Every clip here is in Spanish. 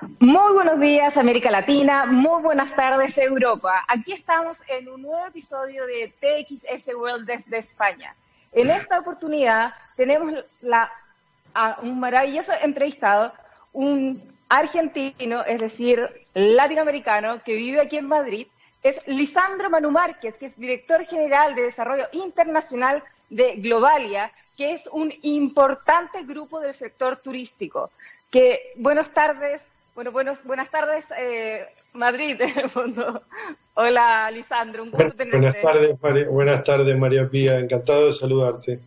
Muy buenos días, América Latina. Muy buenas tardes, Europa. Aquí estamos en un nuevo episodio de TXS World desde España. En esta oportunidad tenemos la, a un maravilloso entrevistado, un argentino, es decir, latinoamericano, que vive aquí en Madrid. Es Lisandro Manu Márquez, que es director general de Desarrollo Internacional de Globalia, que es un importante grupo del sector turístico. Que, buenas tardes, bueno, buenos, buenas tardes, eh, Madrid, en el fondo. Hola, Lisandro, un gusto tenerte. Buenas tardes, María, buenas tardes, María Pía, encantado de saludarte.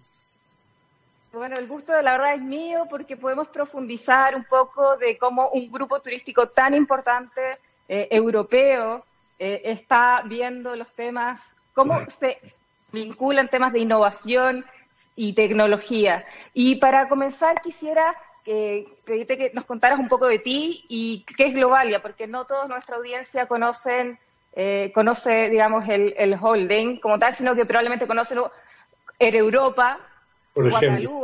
Bueno, el gusto de la verdad es mío porque podemos profundizar un poco de cómo un grupo turístico tan importante, eh, europeo, eh, está viendo los temas, cómo se vinculan temas de innovación y tecnología. Y para comenzar quisiera que pedirte que nos contaras un poco de ti y qué es Globalia, porque no toda nuestra audiencia conocen, eh, conoce, digamos, el, el, holding como tal, sino que probablemente conocen Air Europa, por ejemplo.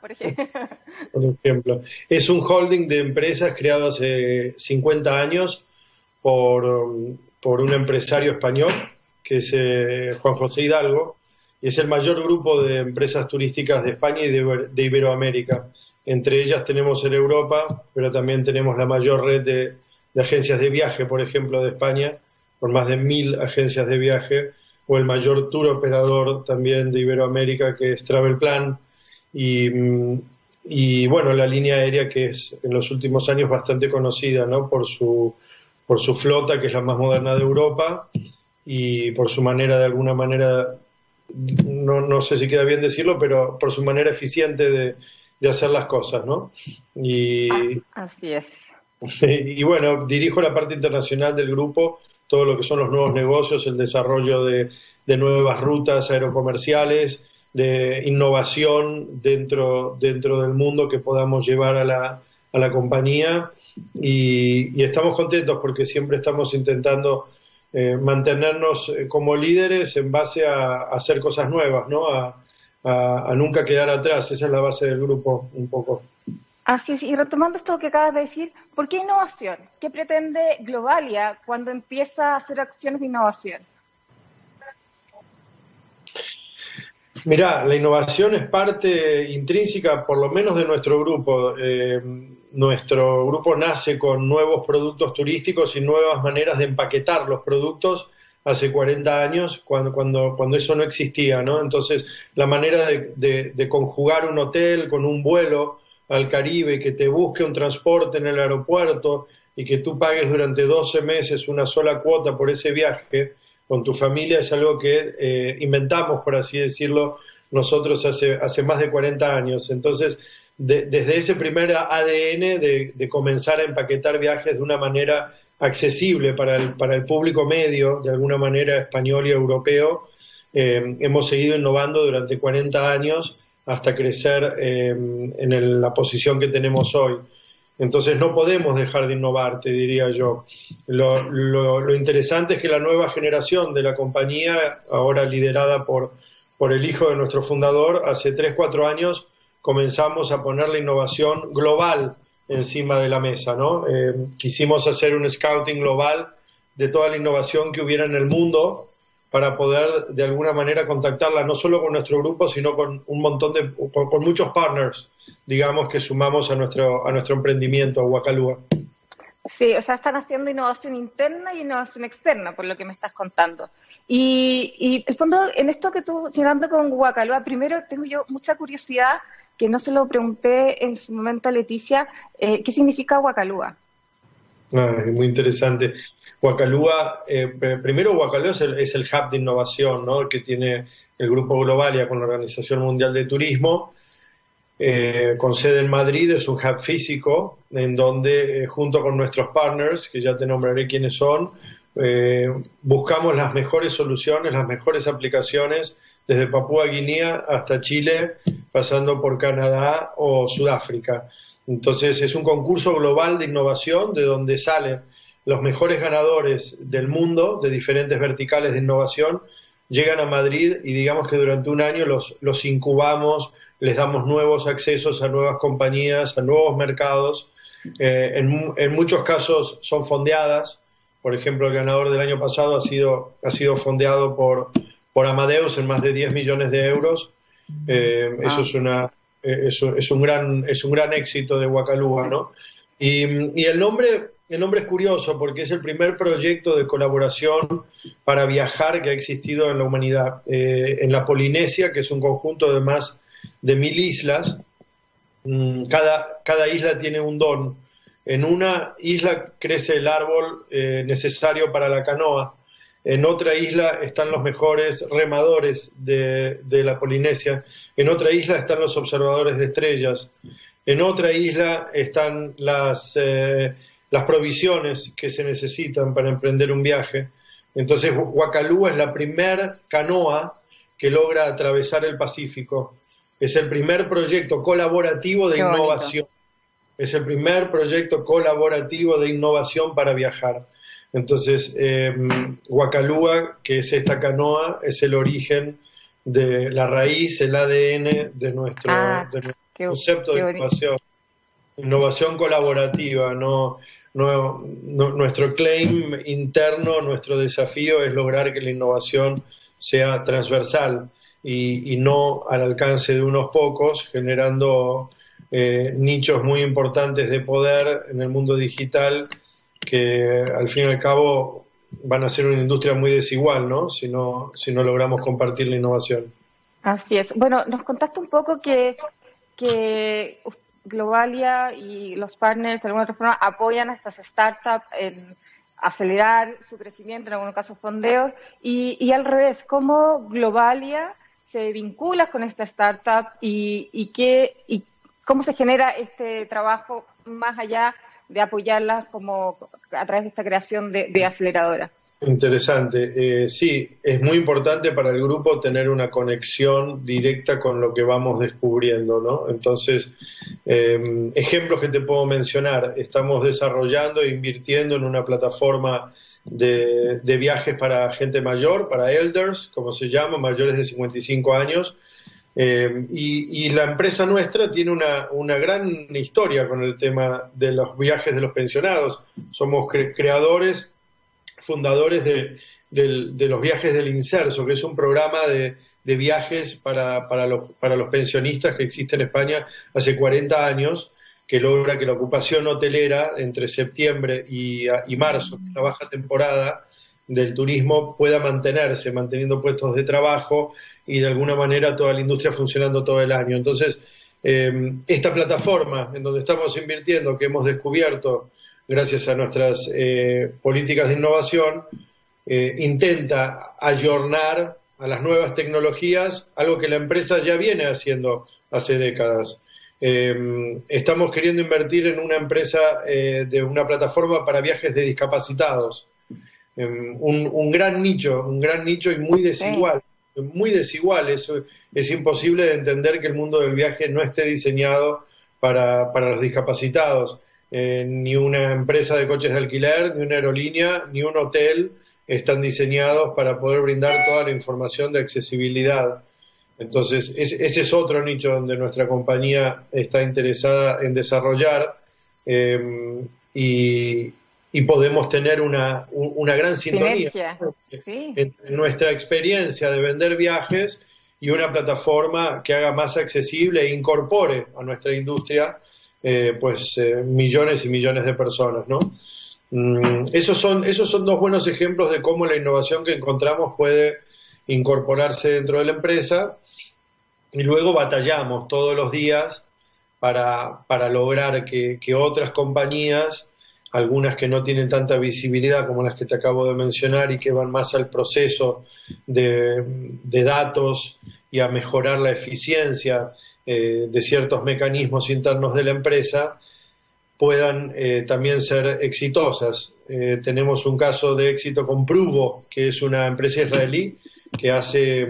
por ejemplo. por ejemplo. Es un holding de empresas creado hace 50 años por, por un empresario español, que es eh, Juan José Hidalgo, y es el mayor grupo de empresas turísticas de España y de, de Iberoamérica. Entre ellas tenemos en Europa, pero también tenemos la mayor red de, agencias de viaje, por ejemplo, de España, con más de mil agencias de viaje, o el mayor tour operador también de Iberoamérica, que es Travel Plan, y, y bueno, la línea aérea que es en los últimos años bastante conocida, ¿no? Por su, por su flota, que es la más moderna de Europa, y por su manera, de alguna manera, no, no sé si queda bien decirlo, pero por su manera eficiente de, de hacer las cosas, ¿no? Y, ah, así es. Y bueno, dirijo la parte internacional del grupo, todo lo que son los nuevos negocios, el desarrollo de, nuevas rutas aerocomerciales, de innovación dentro, dentro del mundo que podamos llevar a la, a la compañía. Y, estamos contentos porque siempre estamos intentando eh, mantenernos eh, como líderes en base a, a, hacer cosas nuevas, ¿no? A, a, nunca quedar atrás. Esa es la base del grupo un poco. Así es, y retomando esto que acabas de decir, ¿por qué innovación? ¿Qué pretende Globalia cuando empieza a hacer acciones de innovación? Mirá, la innovación es parte intrínseca, por lo menos de nuestro grupo. Eh, nuestro grupo nace con nuevos productos turísticos y nuevas maneras de empaquetar los productos hace 40 años, cuando, cuando, cuando eso no existía, ¿no? Entonces, la manera de, de, conjugar un hotel con un vuelo al Caribe, que te busque un transporte en el aeropuerto y que tú pagues durante 12 meses una sola cuota por ese viaje con tu familia es algo que eh, inventamos, por así decirlo, nosotros hace, hace más de 40 años. Entonces, desde ese primer ADN de, de, comenzar a empaquetar viajes de una manera accesible para el, para el público medio, de alguna manera español y europeo. Eh, hemos seguido innovando durante 40 años hasta crecer eh, en la posición que tenemos hoy. Entonces no podemos dejar de innovar, te diría yo. Lo, lo, interesante es que la nueva generación de la compañía, ahora liderada por, por el hijo de nuestro fundador, hace 3, 4 años comenzamos a poner la innovación global encima de la mesa, ¿no? Eh, quisimos hacer un scouting global de toda la innovación que hubiera en el mundo para poder de alguna manera contactarla no solo con nuestro grupo, sino con un montón de, con, muchos partners, digamos, que sumamos a nuestro, a nuestro emprendimiento, a Huacalúa. Sí, o sea, están haciendo innovación interna y innovación externa, por lo que me estás contando. Y, y el fondo, en esto que tú, hablando con Huacalúa, primero tengo yo mucha curiosidad que no se lo pregunté en su momento a Leticia, eh, ¿qué significa Huacalúa? Ah, muy interesante. Huacalúa, eh, primero Huacalúa es el, es el, hub de innovación ¿no? que tiene el Grupo Globalia con la Organización Mundial de Turismo, eh, con sede en Madrid, es un hub físico en donde junto con nuestros partners, que ya te nombraré quiénes son, buscamos las mejores soluciones, las mejores aplicaciones desde Papúa Guinea hasta Chile, pasando por Canadá o Sudáfrica. Entonces es un concurso global de innovación de donde salen los mejores ganadores del mundo de diferentes verticales de innovación, llegan a Madrid y digamos que durante un año los, los incubamos, les damos nuevos accesos a nuevas compañías, a nuevos mercados Eh, en, muchos casos son fondeadas. Por ejemplo, el ganador del año pasado ha sido, ha sido fondeado por, por Amadeus en más de 10 millones de euros. Eh, eso, es una, eso es, un gran, es un gran éxito de Wakaluga, ¿no? Y, y el nombre el nombre es curioso porque es el primer proyecto de colaboración para viajar que ha existido en la humanidad. Eh, en la Polinesia, que es un conjunto de más de mil islas, mm, cada, cada isla tiene un don. En una isla crece el árbol eh, necesario para la canoa. En otra isla están los mejores remadores de, la Polinesia. En otra isla están los observadores de estrellas. En otra isla están las... Eh, las provisiones que se necesitan para emprender un viaje. Entonces, Huacalúa es la primer canoa que logra atravesar el Pacífico. Es el primer proyecto colaborativo de innovación. Es el primer proyecto colaborativo de innovación para viajar. Entonces, eh, que es esta canoa, es el origen de la raíz, el ADN de nuestro, ah, concepto de innovación. Innovación colaborativa, no, nuestro claim interno, nuestro desafío es lograr que la innovación sea transversal y, no al alcance de unos pocos, generando eh, nichos muy importantes de poder en el mundo digital que al fin y al cabo van a ser una industria muy desigual, ¿no? Si no, si no logramos compartir la innovación. Así es. Bueno, nos contaste un poco que, que Globalia y los partners de alguna otra forma apoyan a estas startups en acelerar su crecimiento, en algunos casos fondeos, y, al revés, cómo Globalia se vincula con esta startup y, y, qué, y cómo se genera este trabajo más allá de apoyarlas como a través de esta creación de, de aceleradora. Interesante. Eh, sí, es muy importante para el grupo tener una conexión directa con lo que vamos descubriendo, ¿no? Entonces, em, ejemplos que te puedo mencionar. Estamos desarrollando e invirtiendo en una plataforma de, viajes para gente mayor, para elders, como se llama, mayores de 55 años. Em, y, y, la empresa nuestra tiene una, una, gran historia con el tema de los viajes de los pensionados. Somos creadores fundadores de, los viajes del Inserso, que es un programa de, viajes para, para, los, para los pensionistas que existe en España hace 40 años, que logra que la ocupación hotelera entre septiembre y, y marzo, la baja temporada del turismo, pueda mantenerse, manteniendo puestos de trabajo y de alguna manera toda la industria funcionando todo el año. Entonces, eh, esta plataforma en donde estamos invirtiendo, que hemos descubierto gracias a nuestras eh, políticas de innovación, eh, intenta ayornar a las nuevas tecnologías, algo que la empresa ya viene haciendo hace décadas. Eh, estamos queriendo invertir en una empresa de una plataforma para viajes de discapacitados. Un, gran nicho, un gran nicho y muy desigual. Muy desigual. Eso es imposible de entender que el mundo del viaje no esté diseñado para, para los discapacitados. Eh, ni una empresa de coches de alquiler, ni una aerolínea, ni un hotel están diseñados para poder brindar toda la información de accesibilidad. Entonces, ese es otro nicho donde nuestra compañía está interesada en desarrollar em, y, podemos tener una, gran sintonía entre nuestra experiencia de vender viajes y una plataforma que haga más accesible e incorpore a nuestra industria eh, pues eh, millones y millones de personas, ¿no? Mm, esos, son, esos son dos buenos ejemplos de cómo la innovación que encontramos puede incorporarse dentro de la empresa y luego batallamos todos los días para, para lograr que, otras compañías, algunas que no tienen tanta visibilidad como las que te acabo de mencionar y que van más al proceso de, de datos y a mejorar la eficiencia eh, de ciertos mecanismos internos de la empresa puedan eh, también ser exitosas. Eh, tenemos un caso de éxito con Pruvo, que es una empresa israelí que hace...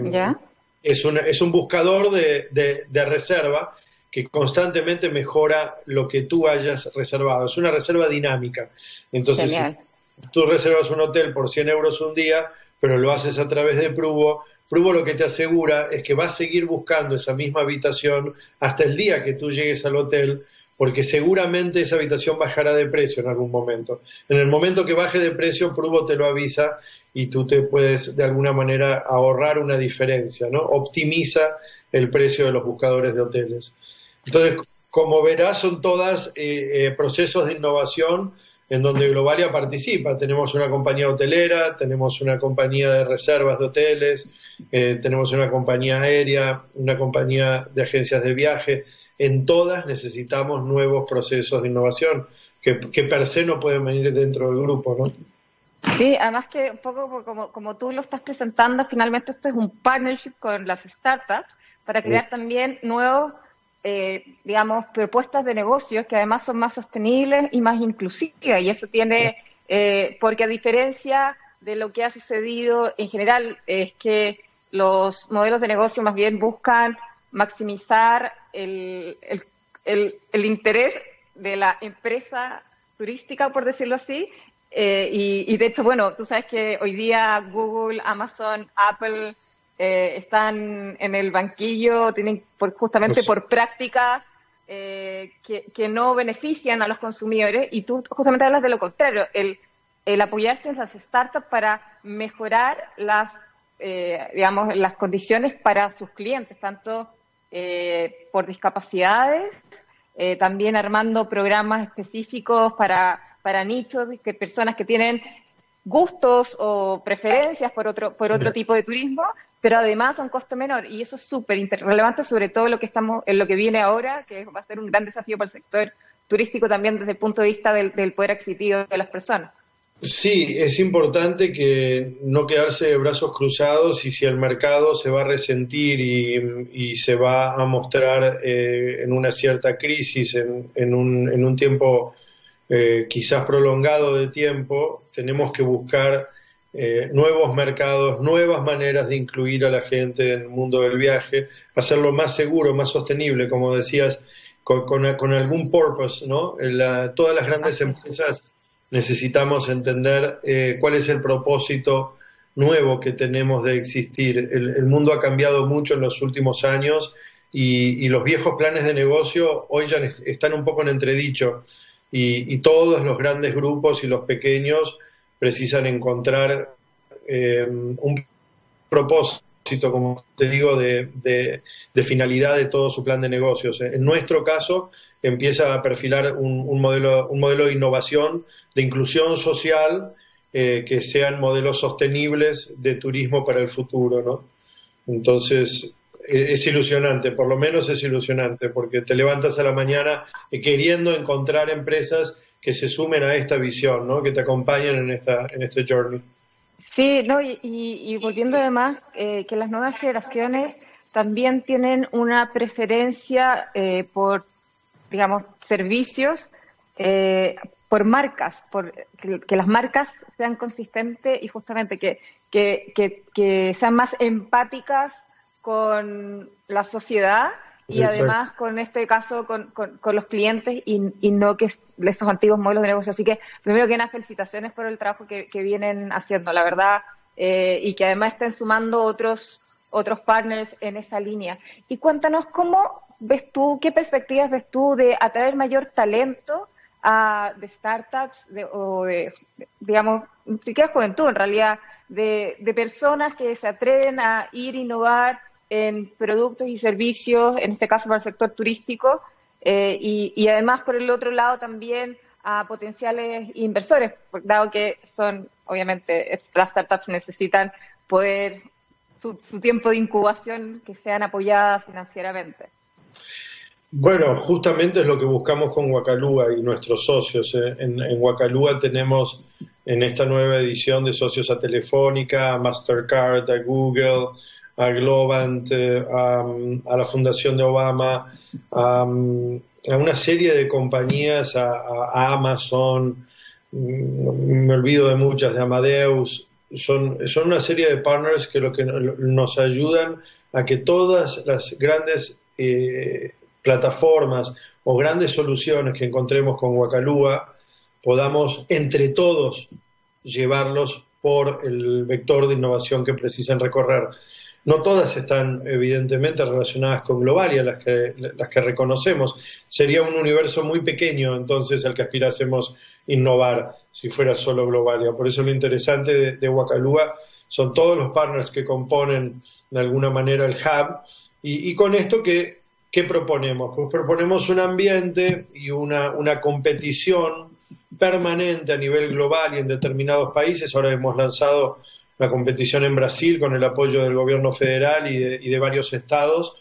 Es, es un buscador de, de, reserva que constantemente mejora lo que tú hayas reservado. Es una reserva dinámica. Entonces, si tú reservas un hotel por 100 euros un día, pero lo haces a través de Pruvo, Pruebo lo que te asegura es que vas a seguir buscando esa misma habitación hasta el día que tú llegues al hotel, porque seguramente esa habitación bajará de precio en algún momento. En el momento que baje de precio, Pruvo te lo avisa y tú te puedes de alguna manera ahorrar una diferencia, ¿no? Optimiza el precio de los buscadores de hoteles. Entonces, como verás, son todas eh, eh, procesos de innovación en donde Globalia participa. Tenemos una compañía hotelera, tenemos una compañía de reservas de hoteles, eh, tenemos una compañía aérea, una compañía de agencias de viaje. En todas necesitamos nuevos procesos de innovación que, per se no pueden venir dentro del grupo, ¿no? Sí, además que un poco como, como tú lo estás presentando, finalmente esto es un partnership con las startups para crear también nuevos eh, digamos, propuestas de negocios que además son más sostenibles y más inclusivas. Y eso tiene, eh, porque a diferencia de lo que ha sucedido en general, es que los modelos de negocio más bien buscan maximizar el, el, el, interés de la empresa turística, por decirlo así. Eh, y, y de hecho, bueno, tú sabes que hoy día Google, Amazon, Apple, eh, están en el banquillo, tienen por, justamente por prácticas eh, que, no benefician a los consumidores y tú justamente hablas de lo contrario, el, el apoyarse en las startups para mejorar las, eh, digamos, las condiciones para sus clientes, tanto por discapacidades, también armando programas específicos para, para nichos, que personas que tienen gustos o preferencias por otro, por otro tipo de turismo pero además a un costo menor y eso es súper relevante sobre todo lo que estamos en lo que viene ahora que va a ser un gran desafío para el sector turístico también desde el punto de vista del, poder adquisitivo de las personas. Sí, es importante que no quedarse de brazos cruzados y si el mercado se va a resentir y, se va a mostrar eh, en una cierta crisis, en, un, en un, tiempo eh, quizás prolongado de tiempo, tenemos que buscar eh, nuevos mercados, nuevas maneras de incluir a la gente en el mundo del viaje, hacerlo más seguro, más sostenible, como decías, con, algún purpose, ¿no? todas las grandes empresas necesitamos entender eh, cuál es el propósito nuevo que tenemos de existir. El, mundo ha cambiado mucho en los últimos años y, los viejos planes de negocio hoy ya están un poco en entredicho y todos los grandes grupos y los pequeños precisan encontrar eh, un propósito, como te digo, de, finalidad de todo su plan de negocios. En nuestro caso, empieza a perfilar un, modelo, un modelo de innovación, de inclusión social, eh, que sean modelos sostenibles de turismo para el futuro, ¿no? Entonces, e, es ilusionante, por lo menos es ilusionante, porque te levantas a la mañana queriendo encontrar empresas que se sumen a esta visión, ¿no? que te acompañen en, esta, en este journey. Sí, no, y, volviendo además, eh, que las nuevas generaciones también tienen una preferencia eh, por, digamos, servicios, eh, por marcas, por que, las marcas sean consistentes y justamente que, que, que sean más empáticas con la sociedad y además con este caso con, con, los clientes y, no que estos antiguos modelos de negocio. Así que primero que nada, felicitaciones por el trabajo que, vienen haciendo, la verdad, eh, y que además estén sumando otros, otros partners en esa línea. Y cuéntanos cómo ves tú, qué perspectivas ves tú de atraer mayor talento a, de startups o de, digamos, ni siquiera juventud en realidad, de, de personas que se atreven a ir a innovar en productos y servicios, en este caso para el sector turístico, eh, y, además por el otro lado también a potenciales inversores, dado que son, obviamente, las startups necesitan poder, su, tiempo de incubación, que sean apoyadas financieramente. Bueno, justamente es lo que buscamos con Guacalúa y nuestros socios. ¿eh? En, en tenemos en esta nueva edición de socios a Telefónica, Mastercard, a Google, a Globant, a, la Fundación de Obama, a, una serie de compañías, a, Amazon, mm, me olvido de muchas, de Amadeus, son, una serie de partners que lo que nos ayudan a que todas las grandes eh, plataformas o grandes soluciones que encontremos con Wacalúa podamos entre todos llevarlos por el vector de innovación que precisan recorrer. No todas están evidentemente relacionadas con Globalia, las que, las que reconocemos. Sería un universo muy pequeño entonces al que aspirásemos innovar si fuera solo Globalia. Por eso lo interesante de, de son todos los partners que componen de alguna manera el hub. Y, con esto, ¿qué, ¿qué, proponemos? Pues proponemos un ambiente y una, una competición permanente a nivel global y en determinados países. Ahora hemos lanzado la competición en Brasil con el apoyo del gobierno federal y de, varios estados.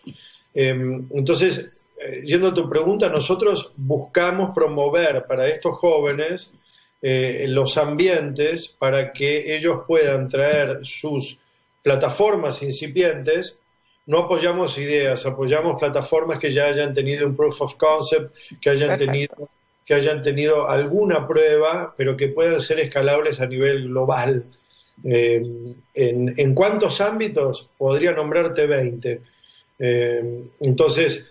Em, entonces, eh, yendo a tu pregunta, nosotros buscamos promover para estos jóvenes eh, los ambientes para que ellos puedan traer sus plataformas incipientes. No apoyamos ideas, apoyamos plataformas que ya hayan tenido un proof of concept, que hayan tenido que hayan tenido alguna prueba, pero que puedan ser escalables a nivel global. Eh, en, cuántos ámbitos? Podría nombrarte 20. Eh, entonces,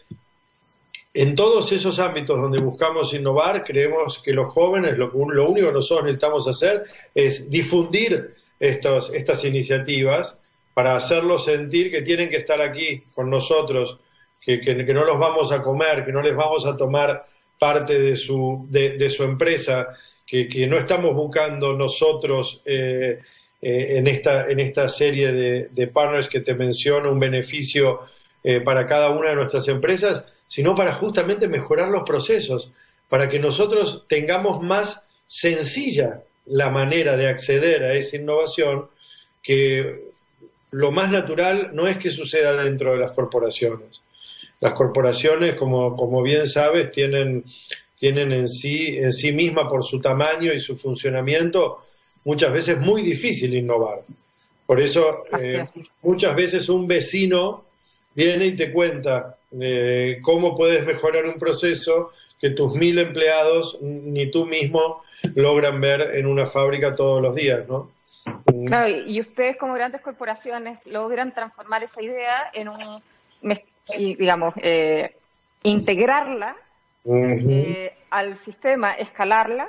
en todos esos ámbitos donde buscamos innovar, creemos que los jóvenes, lo, lo único que nosotros necesitamos hacer es difundir estos, estas iniciativas para hacerlos sentir que tienen que estar aquí con nosotros, que, que, no los vamos a comer, que no les vamos a tomar parte de su, de, su empresa, que, que, no estamos buscando nosotros eh, eh, en, esta, en esta serie de, partners que te menciono un beneficio eh, para cada una de nuestras empresas, sino para justamente mejorar los procesos, para que nosotros tengamos más sencilla la manera de acceder a esa innovación, que lo más natural no es que suceda dentro de las corporaciones. Las corporaciones, como, como bien sabes, tienen, tienen en, sí, en sí misma, por su tamaño y su funcionamiento, muchas veces muy difícil innovar. Por eso eh, muchas veces un vecino viene y te cuenta eh, cómo puedes mejorar un proceso que tus mil empleados ni tú mismo logran ver en una fábrica todos los días, ¿no? Mm. Claro, y ustedes como grandes corporaciones logran transformar esa idea en un, digamos, eh, integrarla al sistema, escalarla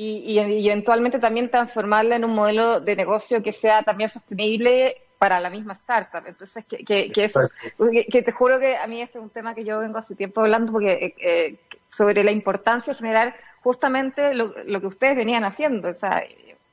y, eventualmente también transformarla en un modelo de negocio que sea también sostenible para la misma startup. Entonces, que, que, que, te juro que a mí este es un tema que yo vengo hace tiempo hablando porque eh, eh, sobre la importancia de generar justamente lo, que ustedes venían haciendo. O sea,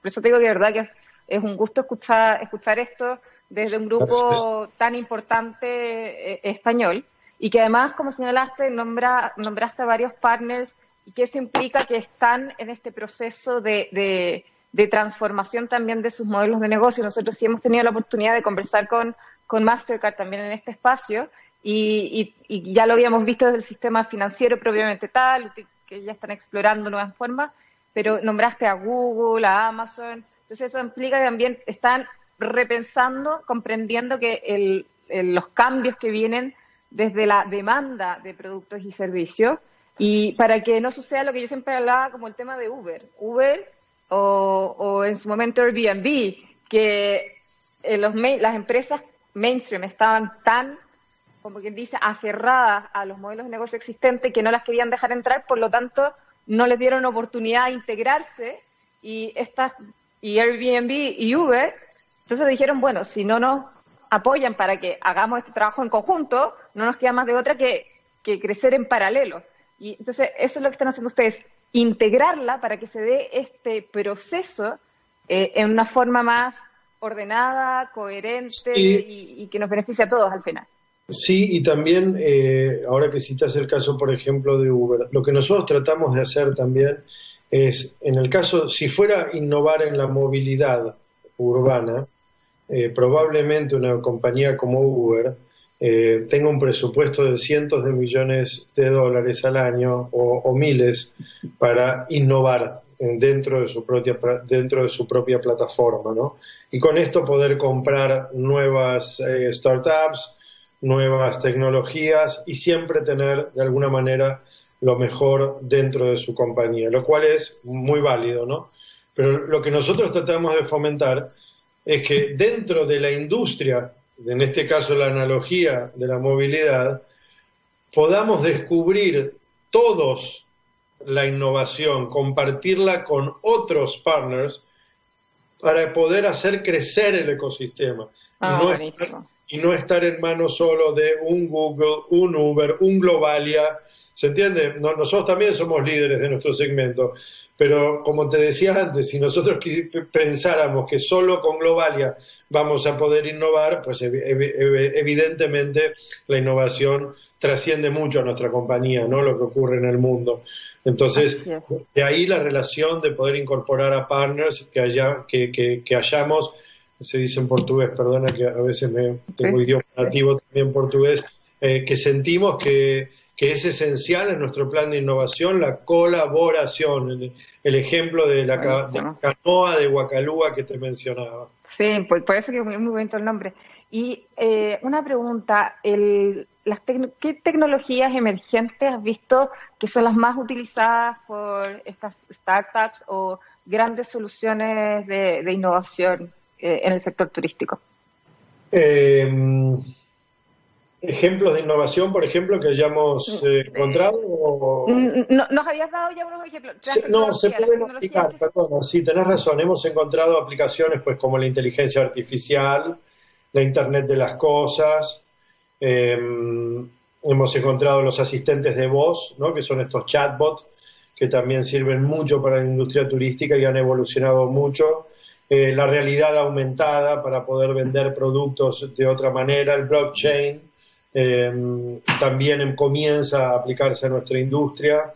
por eso te digo que de verdad que es, un gusto escuchar, escuchar esto desde un grupo tan importante eh, español y que además, como señalaste, nombra, nombraste a varios partners y que eso implica que están en este proceso de, transformación también de sus modelos de negocio. Nosotros sí hemos tenido la oportunidad de conversar con, con Mastercard también en este espacio y, ya lo habíamos visto desde el sistema financiero propiamente tal, que ya están explorando nuevas formas, pero nombraste a Google, a Amazon, entonces eso implica que también están repensando, comprendiendo que los cambios que vienen desde la demanda de productos y servicios y para que no suceda lo que yo siempre hablaba como el tema de Uber. Uber o, en su momento Airbnb, que eh, los, las empresas mainstream estaban tan, como quien dice, aferradas a los modelos de negocio existentes que no las querían dejar entrar, por lo tanto no les dieron oportunidad de integrarse y estas y Airbnb y Uber, entonces dijeron, bueno, si no nos apoyan para que hagamos este trabajo en conjunto, no nos queda más de otra que crecer en paralelo. Y entonces eso es lo que están haciendo ustedes, integrarla para que se dé este proceso eh, en una forma más ordenada, coherente y, que nos beneficie a todos al final. Sí, y también, eh, ahora que citas el caso, por ejemplo, de Uber, lo que nosotros tratamos de hacer también es, en el caso, si fuera innovar en la movilidad urbana, eh, probablemente una compañía como Uber eh, tenga un presupuesto de cientos de millones de dólares al año o, miles para innovar dentro de su propia dentro de su propia plataforma, ¿no? Y con esto poder comprar nuevas eh, startups, nuevas tecnologías y siempre tener de alguna manera lo mejor dentro de su compañía, lo cual es muy válido, ¿no? Pero lo que nosotros tratamos de fomentar es que dentro de la industria en este caso la analogía de la movilidad, podamos descubrir todos la innovación, compartirla con otros partners para poder hacer crecer el ecosistema. Ah, y, y no estar en manos solo de un Google, un Uber, un Globalia. ¿Se entiende? nosotros también somos líderes de nuestro segmento, pero como te decía antes, si nosotros pensáramos que solo con Globalia vamos a poder innovar, pues evidentemente la innovación trasciende mucho a nuestra compañía, ¿no? Lo que ocurre en el mundo. Entonces, de ahí la relación de poder incorporar a partners que, haya, que, que, hayamos, se dice en portugués, perdona que a veces me tengo idioma nativo también portugués, eh, que sentimos que, que, es esencial en nuestro plan de innovación la colaboración, el, ejemplo de la, canoa de Huacalúa que te mencionaba. Sí, por, por eso que es muy, muy bonito el nombre. Y eh, una pregunta, el, ¿qué tecnologías emergentes has visto que son las más utilizadas por estas startups o grandes soluciones de, innovación eh, en el sector turístico? Em, ejemplos de innovación, por ejemplo, que hayamos mm, eh, encontrado? nos habías dado ya unos ejemplos. no, se pueden aplicar, perdón, sí, tenés razón. Hemos encontrado aplicaciones pues como la inteligencia artificial, la Internet de las Cosas, Em, hemos encontrado los asistentes de voz, ¿no? que son estos chatbots, que también sirven mucho para la industria turística y han evolucionado mucho. Eh, la realidad aumentada para poder vender productos de otra manera, el blockchain em, también comienza a aplicarse a nuestra industria.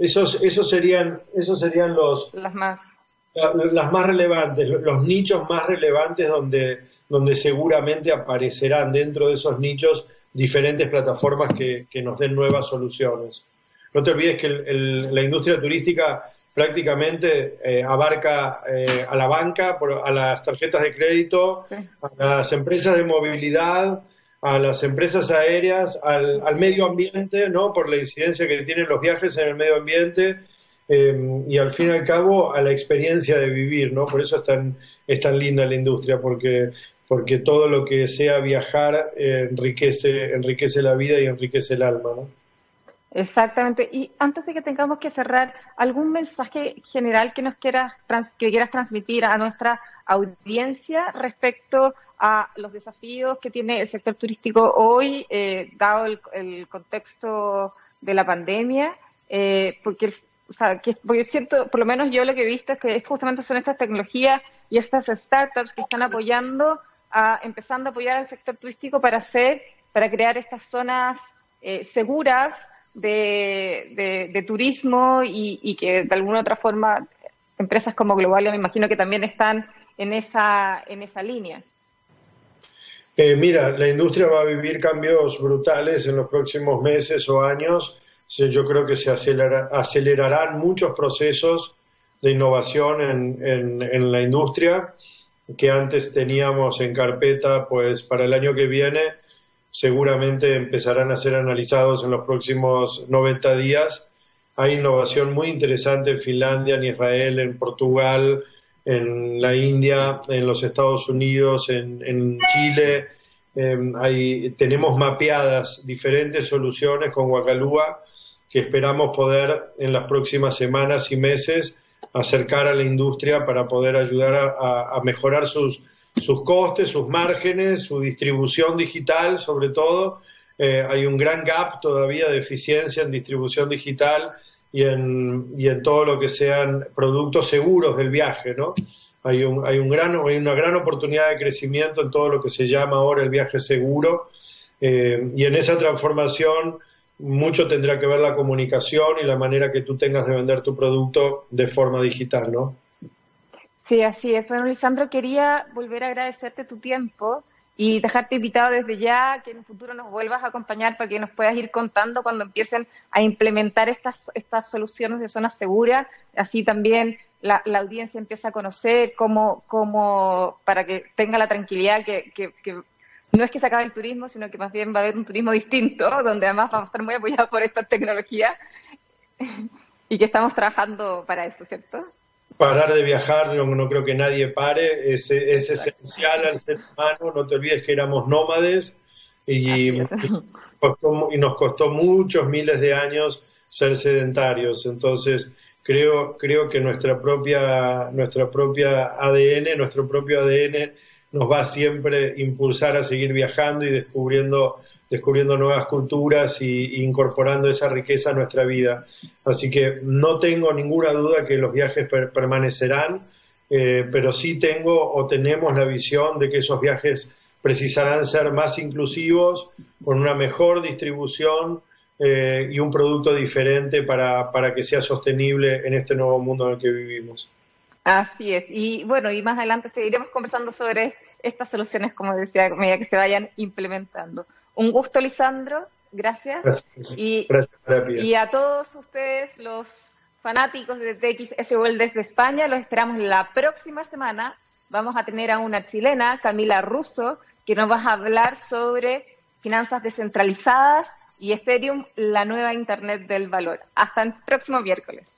Esos, esos, serían, esos serían los, las más. las más relevantes, los nichos más relevantes donde donde seguramente aparecerán dentro de esos nichos diferentes plataformas que, nos den nuevas soluciones. No te olvides que la industria turística prácticamente eh, abarca eh, a la banca, a las tarjetas de crédito, a las empresas de movilidad, a las empresas aéreas, al, medio ambiente, ¿no? Por la incidencia que tienen los viajes en el medio ambiente eh, y al fin y al cabo a la experiencia de vivir, ¿no? Por eso es tan, es tan linda la industria, porque porque todo lo que sea viajar eh, enriquece, enriquece la vida y enriquece el alma, ¿no? Exactamente. Y antes de que tengamos que cerrar, ¿algún mensaje general que nos quieras, que quieras transmitir a nuestra audiencia respecto a los desafíos que tiene el sector turístico hoy, eh, dado el, contexto de la pandemia? Eh, porque, o sea, que, porque siento, por lo menos yo lo que he visto es que justamente son estas tecnologías y estas startups que están apoyando empezando a apoyar al sector turístico para hacer, para crear estas zonas eh, seguras de, turismo y, que de alguna otra forma empresas como Globalia me imagino que también están en esa, en esa línea. Eh, mira, la industria va a vivir cambios brutales en los próximos meses o años. Yo creo que se acelerarán muchos procesos de innovación en, en la industria que antes teníamos en carpeta, pues para el año que viene seguramente empezarán a ser analizados en los próximos 90 días. Hay innovación muy interesante en Finlandia, en Israel, en Portugal, en la India, en los Estados Unidos, en, Chile. Em, tenemos mapeadas diferentes soluciones con Guacalúa que esperamos poder en las próximas semanas y meses acercar a la industria para poder ayudar a, mejorar sus, sus costes, sus márgenes, su distribución digital, sobre todo. Eh, hay un gran gap todavía de eficiencia en distribución digital y en, y en todo lo que sean productos seguros del viaje, ¿no? Hay, un, hay, un gran, hay una gran oportunidad de crecimiento en todo lo que se llama ahora el viaje seguro eh, y en esa transformación mucho tendrá que ver la comunicación y la manera que tú tengas de vender tu producto de forma digital, ¿no? Sí, así es. Bueno, Lisandro, quería volver a agradecerte tu tiempo y dejarte invitado desde ya que en el futuro nos vuelvas a acompañar para que nos puedas ir contando cuando empiecen a implementar estas, estas soluciones de zona segura. Así también la, audiencia empieza a conocer cómo, cómo, para que tenga la tranquilidad que, que no es que se acabe el turismo, sino que más bien va a haber un turismo distinto, donde además vamos a estar muy apoyados por esta tecnología y que estamos trabajando para eso, ¿cierto? Parar de viajar, no, creo que nadie pare, es, esencial al ser humano, no te olvides que éramos nómades y, y nos costó muchos miles de años ser sedentarios, entonces creo, creo que nuestra propia, nuestra propia ADN, nuestro propio ADN nos va siempre a impulsar a seguir viajando y descubriendo, descubriendo nuevas culturas y, incorporando esa riqueza a nuestra vida. Así que no tengo ninguna duda que los viajes permanecerán, eh, pero sí tengo o tenemos la visión de que esos viajes precisarán ser más inclusivos, con una mejor distribución eh, y un producto diferente para, para que sea sostenible en este nuevo mundo en el que vivimos. Así es. Y bueno, y más adelante seguiremos conversando sobre estas soluciones, como decía, a medida que se vayan implementando. Un gusto, Lisandro. Gracias. Y, y a todos ustedes, los fanáticos de TXS World desde España, los esperamos la próxima semana. Vamos a tener a una chilena, Camila Russo, que nos va a hablar sobre finanzas descentralizadas y Ethereum, la nueva Internet del valor. Hasta el próximo miércoles.